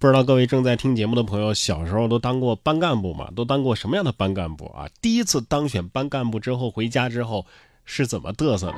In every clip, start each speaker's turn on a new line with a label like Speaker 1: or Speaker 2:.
Speaker 1: 不知道各位正在听节目的朋友，小时候都当过班干部吗？都当过什么样的班干部啊？第一次当选班干部之后，回家之后是怎么嘚瑟的？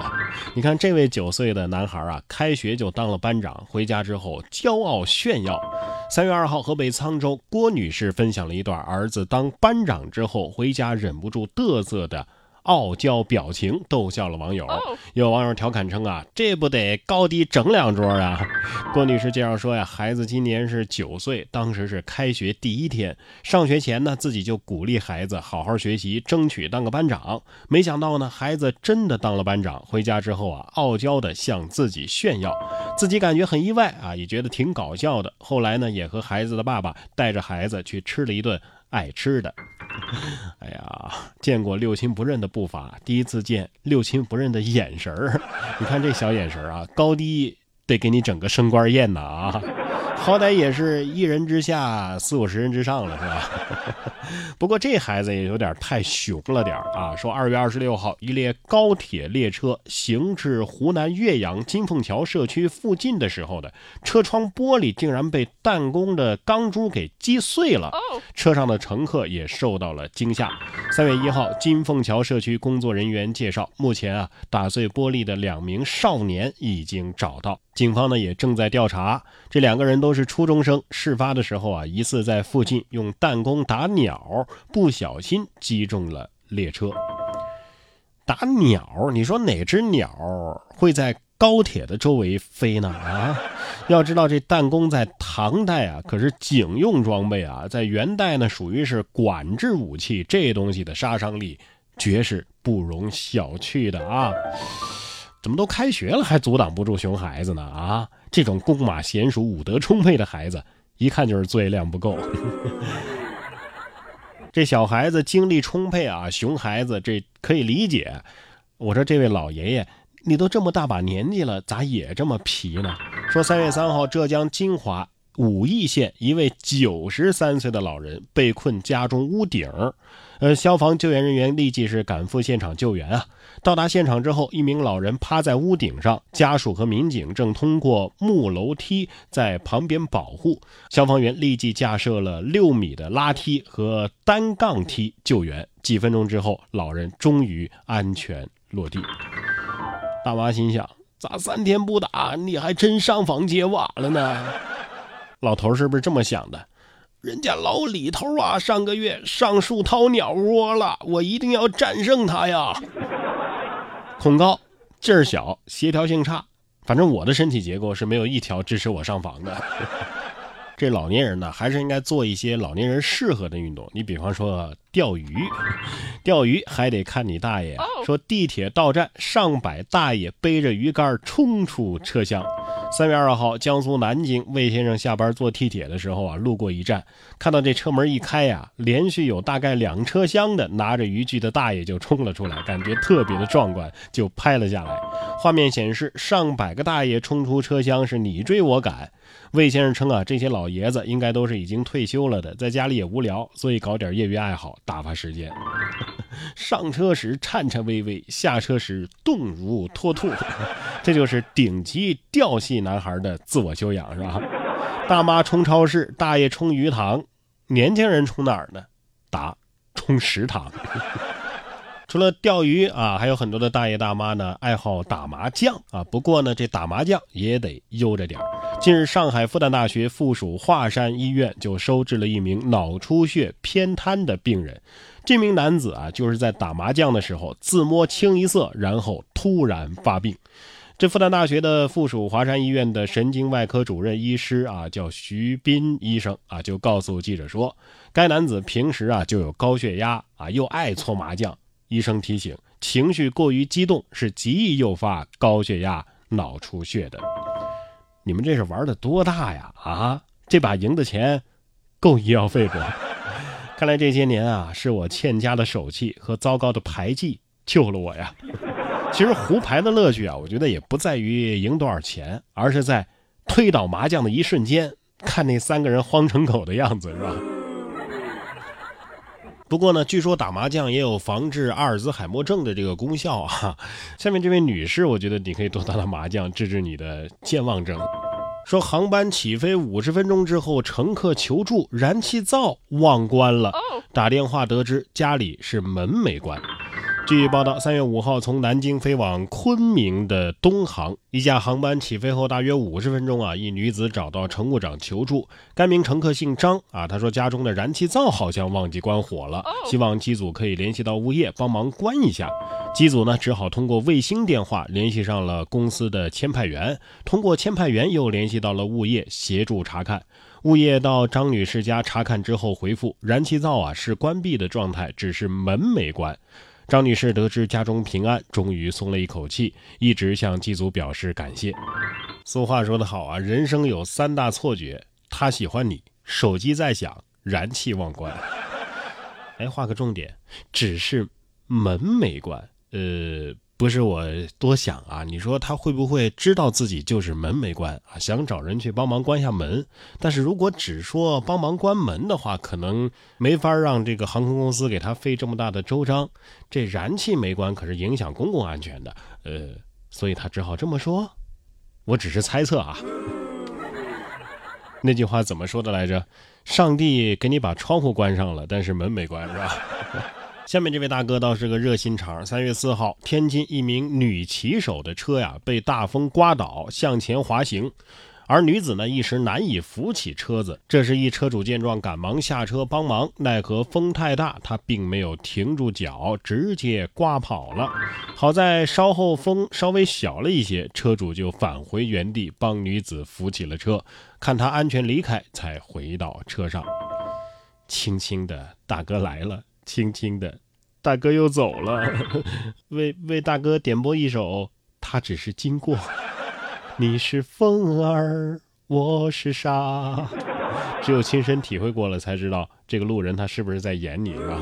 Speaker 1: 你看这位九岁的男孩啊，开学就当了班长，回家之后骄傲炫耀。三月二号，河北沧州郭女士分享了一段儿子当班长之后回家忍不住嘚瑟的。傲娇表情逗笑了网友，有网友调侃称啊，这不得高低整两桌啊？郭女士介绍说呀，孩子今年是九岁，当时是开学第一天，上学前呢，自己就鼓励孩子好好学习，争取当个班长。没想到呢，孩子真的当了班长，回家之后啊，傲娇的向自己炫耀，自己感觉很意外啊，也觉得挺搞笑的。后来呢，也和孩子的爸爸带着孩子去吃了一顿。爱吃的，哎呀，见过六亲不认的步伐，第一次见六亲不认的眼神儿。你看这小眼神啊，高低得给你整个升官宴呐啊！好歹也是一人之下，四五十人之上了，是吧？不过这孩子也有点太熊了点啊！说二月二十六号，一列高铁列车行至湖南岳阳金凤桥社区附近的时候的车窗玻璃竟然被弹弓的钢珠给击碎了，车上的乘客也受到了惊吓。三月一号，金凤桥社区工作人员介绍，目前啊，打碎玻璃的两名少年已经找到。警方呢也正在调查，这两个人都是初中生。事发的时候啊，疑似在附近用弹弓打鸟，不小心击中了列车。打鸟，你说哪只鸟会在高铁的周围飞呢？啊，要知道这弹弓在唐代啊可是警用装备啊，在元代呢属于是管制武器，这东西的杀伤力绝是不容小觑的啊。怎么都开学了还阻挡不住熊孩子呢？啊，这种弓马娴熟、武德充沛的孩子，一看就是作业量不够。这小孩子精力充沛啊，熊孩子这可以理解。我说这位老爷爷，你都这么大把年纪了，咋也这么皮呢？说三月三号，浙江金华。武义县一位九十三岁的老人被困家中屋顶，呃，消防救援人员立即是赶赴现场救援啊。到达现场之后，一名老人趴在屋顶上，家属和民警正通过木楼梯在旁边保护。消防员立即架设了六米的拉梯和单杠梯救援。几分钟之后，老人终于安全落地。大妈心想：咋三天不打，你还真上房揭瓦了呢？老头是不是这么想的？人家老李头啊，上个月上树掏鸟窝了，我一定要战胜他呀！恐高，劲儿小，协调性差，反正我的身体结构是没有一条支持我上房的。这老年人呢，还是应该做一些老年人适合的运动。你比方说钓鱼，钓鱼还得看你大爷。说地铁到站，上百大爷背着鱼竿冲出车厢。三月二号，江苏南京，魏先生下班坐地铁的时候啊，路过一站，看到这车门一开呀，连续有大概两车厢的拿着渔具的大爷就冲了出来，感觉特别的壮观，就拍了下来。画面显示，上百个大爷冲出车厢，是你追我赶。魏先生称啊，这些老爷子应该都是已经退休了的，在家里也无聊，所以搞点业余爱好打发时间。上车时颤颤巍巍，下车时动如脱兔，这就是顶级调戏男孩的自我修养，是吧？大妈冲超市，大爷冲鱼塘，年轻人冲哪儿呢？答：冲食堂。除了钓鱼啊，还有很多的大爷大妈呢爱好打麻将啊。不过呢，这打麻将也得悠着点近日，上海复旦大学附属华山医院就收治了一名脑出血偏瘫的病人。这名男子啊，就是在打麻将的时候自摸清一色，然后突然发病。这复旦大学的附属华山医院的神经外科主任医师啊，叫徐斌医生啊，就告诉记者说，该男子平时啊就有高血压啊，又爱搓麻将。医生提醒，情绪过于激动是极易诱发高血压、脑出血的。你们这是玩的多大呀？啊，这把赢的钱够医药费不？看来这些年啊，是我欠佳的手气和糟糕的牌技救了我呀。其实胡牌的乐趣啊，我觉得也不在于赢多少钱，而是在推倒麻将的一瞬间，看那三个人慌成狗的样子，是吧？不过呢，据说打麻将也有防治阿尔兹海默症的这个功效啊。下面这位女士，我觉得你可以多打打麻将，治治你的健忘症。说航班起飞五十分钟之后，乘客求助燃气灶忘关了，打电话得知家里是门没关。据报道，三月五号从南京飞往昆明的东航一架航班起飞后大约五十分钟啊，一女子找到乘务长求助。该名乘客姓张啊，他说家中的燃气灶好像忘记关火了，希望机组可以联系到物业帮忙关一下。机组呢只好通过卫星电话联系上了公司的签派员，通过签派员又联系到了物业协助查看。物业到张女士家查看之后回复，燃气灶啊是关闭的状态，只是门没关。张女士得知家中平安，终于松了一口气，一直向祭祖表示感谢。俗话说得好啊，人生有三大错觉：他喜欢你，手机在响，燃气忘关。哎，画个重点，只是门没关。呃。不是我多想啊，你说他会不会知道自己就是门没关啊？想找人去帮忙关一下门。但是如果只说帮忙关门的话，可能没法让这个航空公司给他费这么大的周章。这燃气没关可是影响公共安全的，呃，所以他只好这么说。我只是猜测啊。那句话怎么说的来着？上帝给你把窗户关上了，但是门没关，是吧？下面这位大哥倒是个热心肠。三月四号，天津一名女骑手的车呀被大风刮倒，向前滑行，而女子呢一时难以扶起车子。这时一车主见状，赶忙下车帮忙，奈何风太大，他并没有停住脚，直接刮跑了。好在稍后风稍微小了一些，车主就返回原地帮女子扶起了车，看她安全离开，才回到车上。轻轻的，大哥来了。轻轻的，大哥又走了。为为大哥点播一首《他只是经过》。你是风儿，我是沙。只有亲身体会过了，才知道这个路人他是不是在演你，是吧？